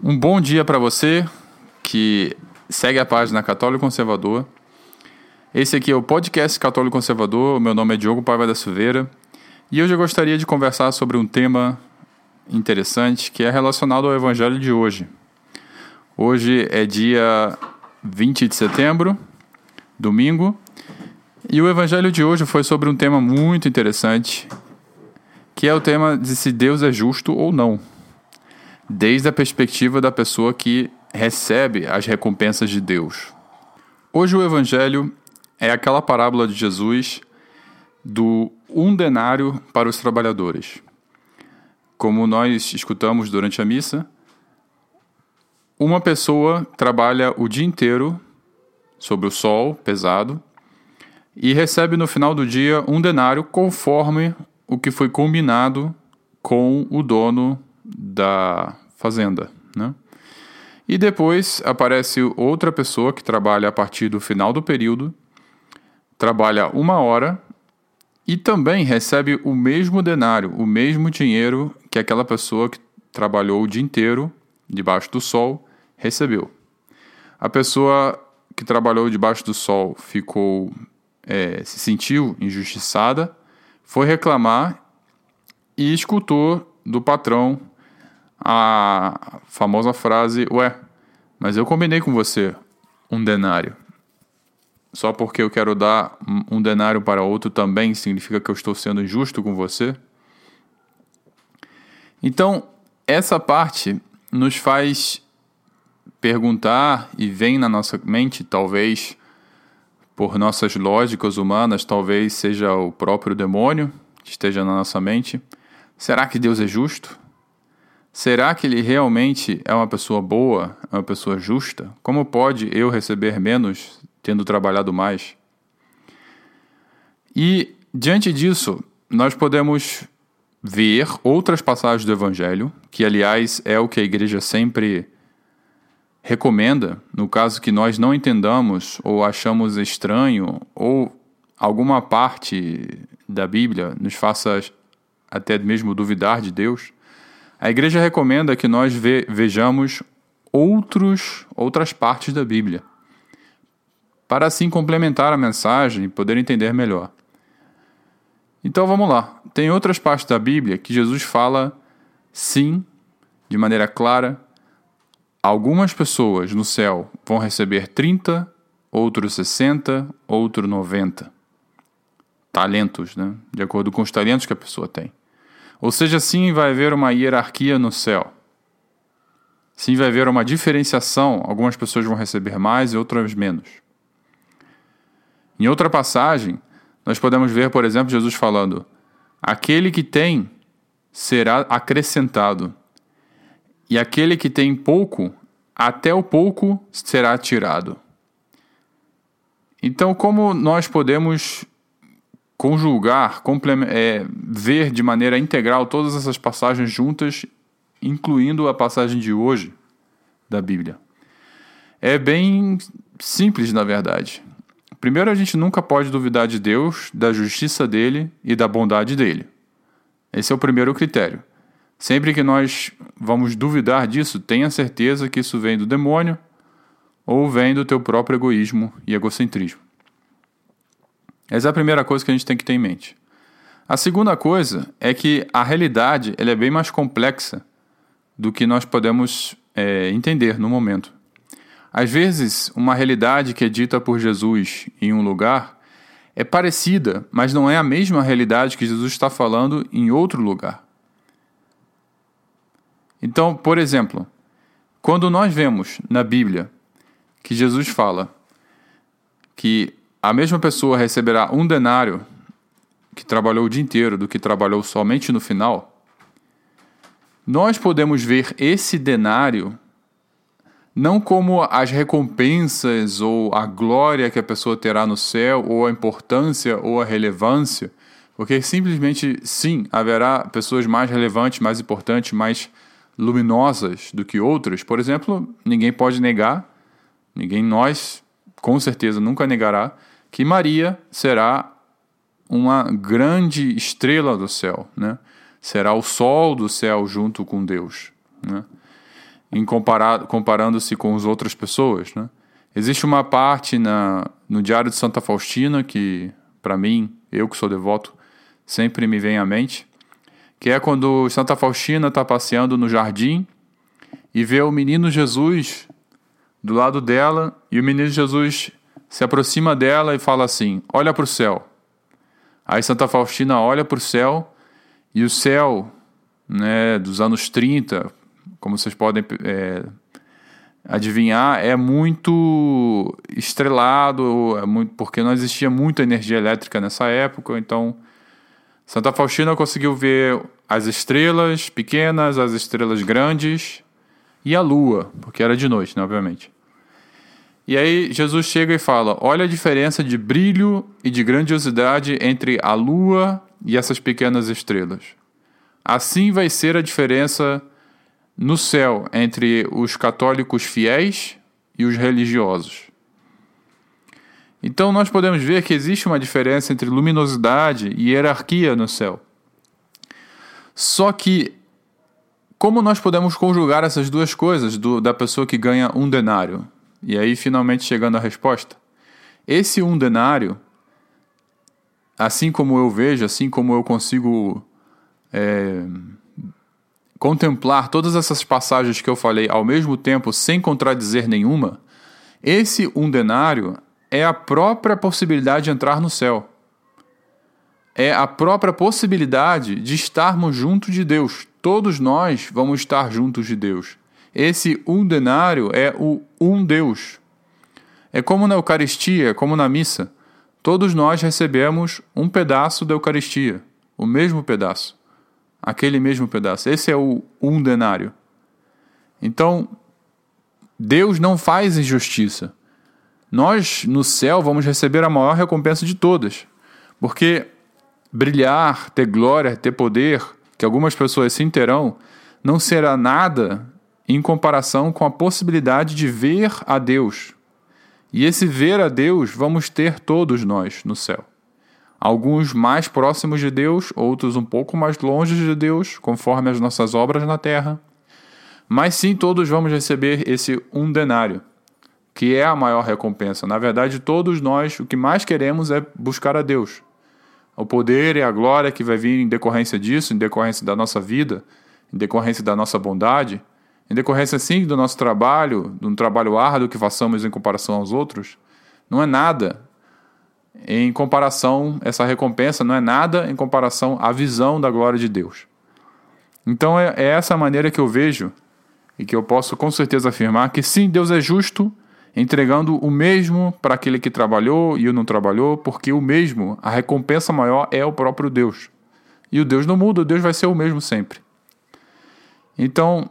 Um bom dia para você que segue a página Católico Conservador. Esse aqui é o podcast Católico Conservador. Meu nome é Diogo Paiva da Silveira e hoje eu gostaria de conversar sobre um tema interessante que é relacionado ao Evangelho de hoje. Hoje é dia 20 de setembro, domingo, e o Evangelho de hoje foi sobre um tema muito interessante, que é o tema de se Deus é justo ou não desde a perspectiva da pessoa que recebe as recompensas de Deus. Hoje o Evangelho é aquela parábola de Jesus do um denário para os trabalhadores. Como nós escutamos durante a missa, uma pessoa trabalha o dia inteiro sob o sol pesado e recebe no final do dia um denário conforme o que foi combinado com o dono da fazenda, né? E depois aparece outra pessoa que trabalha a partir do final do período, trabalha uma hora e também recebe o mesmo denário, o mesmo dinheiro que aquela pessoa que trabalhou o dia inteiro debaixo do sol recebeu. A pessoa que trabalhou debaixo do sol ficou é, se sentiu injustiçada, foi reclamar e escutou do patrão a famosa frase: Ué, mas eu combinei com você um denário. Só porque eu quero dar um denário para outro também significa que eu estou sendo injusto com você? Então, essa parte nos faz perguntar e vem na nossa mente, talvez por nossas lógicas humanas, talvez seja o próprio demônio que esteja na nossa mente. Será que Deus é justo? Será que ele realmente é uma pessoa boa, é uma pessoa justa? Como pode eu receber menos tendo trabalhado mais? E diante disso, nós podemos ver outras passagens do Evangelho, que aliás é o que a igreja sempre recomenda, no caso que nós não entendamos ou achamos estranho ou alguma parte da Bíblia nos faça até mesmo duvidar de Deus. A igreja recomenda que nós ve vejamos outros, outras partes da Bíblia, para assim complementar a mensagem e poder entender melhor. Então vamos lá. Tem outras partes da Bíblia que Jesus fala sim, de maneira clara. Algumas pessoas no céu vão receber 30, outros 60, outros 90 talentos, né? De acordo com os talentos que a pessoa tem. Ou seja, sim vai haver uma hierarquia no céu. Sim vai haver uma diferenciação, algumas pessoas vão receber mais e outras menos. Em outra passagem, nós podemos ver, por exemplo, Jesus falando: aquele que tem será acrescentado, e aquele que tem pouco, até o pouco será tirado. Então, como nós podemos conjugar, é, ver de maneira integral todas essas passagens juntas, incluindo a passagem de hoje da Bíblia. É bem simples, na verdade. Primeiro, a gente nunca pode duvidar de Deus, da justiça dele e da bondade dele. Esse é o primeiro critério. Sempre que nós vamos duvidar disso, tenha certeza que isso vem do demônio ou vem do teu próprio egoísmo e egocentrismo. Essa é a primeira coisa que a gente tem que ter em mente. A segunda coisa é que a realidade ela é bem mais complexa do que nós podemos é, entender no momento. Às vezes, uma realidade que é dita por Jesus em um lugar é parecida, mas não é a mesma realidade que Jesus está falando em outro lugar. Então, por exemplo, quando nós vemos na Bíblia que Jesus fala que a mesma pessoa receberá um denário que trabalhou o dia inteiro do que trabalhou somente no final, nós podemos ver esse denário não como as recompensas ou a glória que a pessoa terá no céu, ou a importância ou a relevância, porque simplesmente sim, haverá pessoas mais relevantes, mais importantes, mais luminosas do que outras. Por exemplo, ninguém pode negar, ninguém nós com certeza nunca negará que Maria será uma grande estrela do céu, né? Será o sol do céu junto com Deus, né? em comparando-se com as outras pessoas. Né? Existe uma parte na, no Diário de Santa Faustina que, para mim, eu que sou devoto, sempre me vem à mente, que é quando Santa Faustina está passeando no jardim e vê o menino Jesus do lado dela e o menino Jesus se aproxima dela e fala assim: Olha para o céu. Aí Santa Faustina olha para o céu e o céu né, dos anos 30, como vocês podem é, adivinhar, é muito estrelado, é muito, porque não existia muita energia elétrica nessa época, então Santa Faustina conseguiu ver as estrelas pequenas, as estrelas grandes e a lua, porque era de noite, né, obviamente. E aí Jesus chega e fala: Olha a diferença de brilho e de grandiosidade entre a lua e essas pequenas estrelas. Assim vai ser a diferença no céu entre os católicos fiéis e os religiosos. Então nós podemos ver que existe uma diferença entre luminosidade e hierarquia no céu. Só que como nós podemos conjugar essas duas coisas do, da pessoa que ganha um denário? E aí finalmente chegando à resposta. Esse um denário, assim como eu vejo, assim como eu consigo é, contemplar todas essas passagens que eu falei ao mesmo tempo sem contradizer nenhuma, esse um denário é a própria possibilidade de entrar no céu. É a própria possibilidade de estarmos junto de Deus. Todos nós vamos estar juntos de Deus. Esse um denário é o um Deus. É como na Eucaristia, como na missa. Todos nós recebemos um pedaço da Eucaristia, o mesmo pedaço. Aquele mesmo pedaço. Esse é o um denário. Então, Deus não faz injustiça. Nós, no céu, vamos receber a maior recompensa de todas. Porque brilhar, ter glória, ter poder, que algumas pessoas sim terão, não será nada em comparação com a possibilidade de ver a Deus. E esse ver a Deus vamos ter todos nós no céu. Alguns mais próximos de Deus, outros um pouco mais longe de Deus, conforme as nossas obras na terra. Mas sim, todos vamos receber esse um denário que é a maior recompensa. Na verdade, todos nós o que mais queremos é buscar a Deus. O poder e a glória que vai vir em decorrência disso, em decorrência da nossa vida, em decorrência da nossa bondade, em decorrência sim do nosso trabalho, de um trabalho árduo que façamos em comparação aos outros, não é nada em comparação, essa recompensa não é nada em comparação à visão da glória de Deus. Então é, é essa maneira que eu vejo e que eu posso com certeza afirmar que sim, Deus é justo entregando o mesmo para aquele que trabalhou e o não trabalhou, porque o mesmo, a recompensa maior é o próprio Deus. E o Deus não muda, o Deus vai ser o mesmo sempre. Então,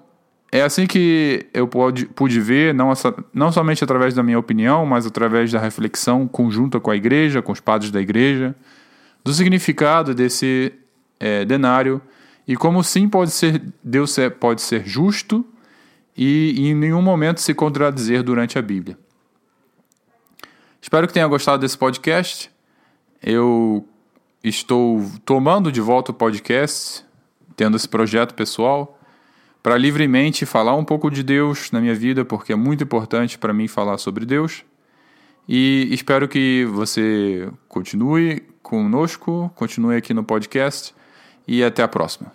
é assim que eu pude, pude ver, não, não somente através da minha opinião, mas através da reflexão conjunta com a igreja, com os padres da igreja, do significado desse é, denário e como sim pode ser Deus pode ser justo e em nenhum momento se contradizer durante a Bíblia. Espero que tenha gostado desse podcast. Eu estou tomando de volta o podcast, tendo esse projeto pessoal, para livremente falar um pouco de Deus na minha vida, porque é muito importante para mim falar sobre Deus. E espero que você continue conosco, continue aqui no podcast e até a próxima.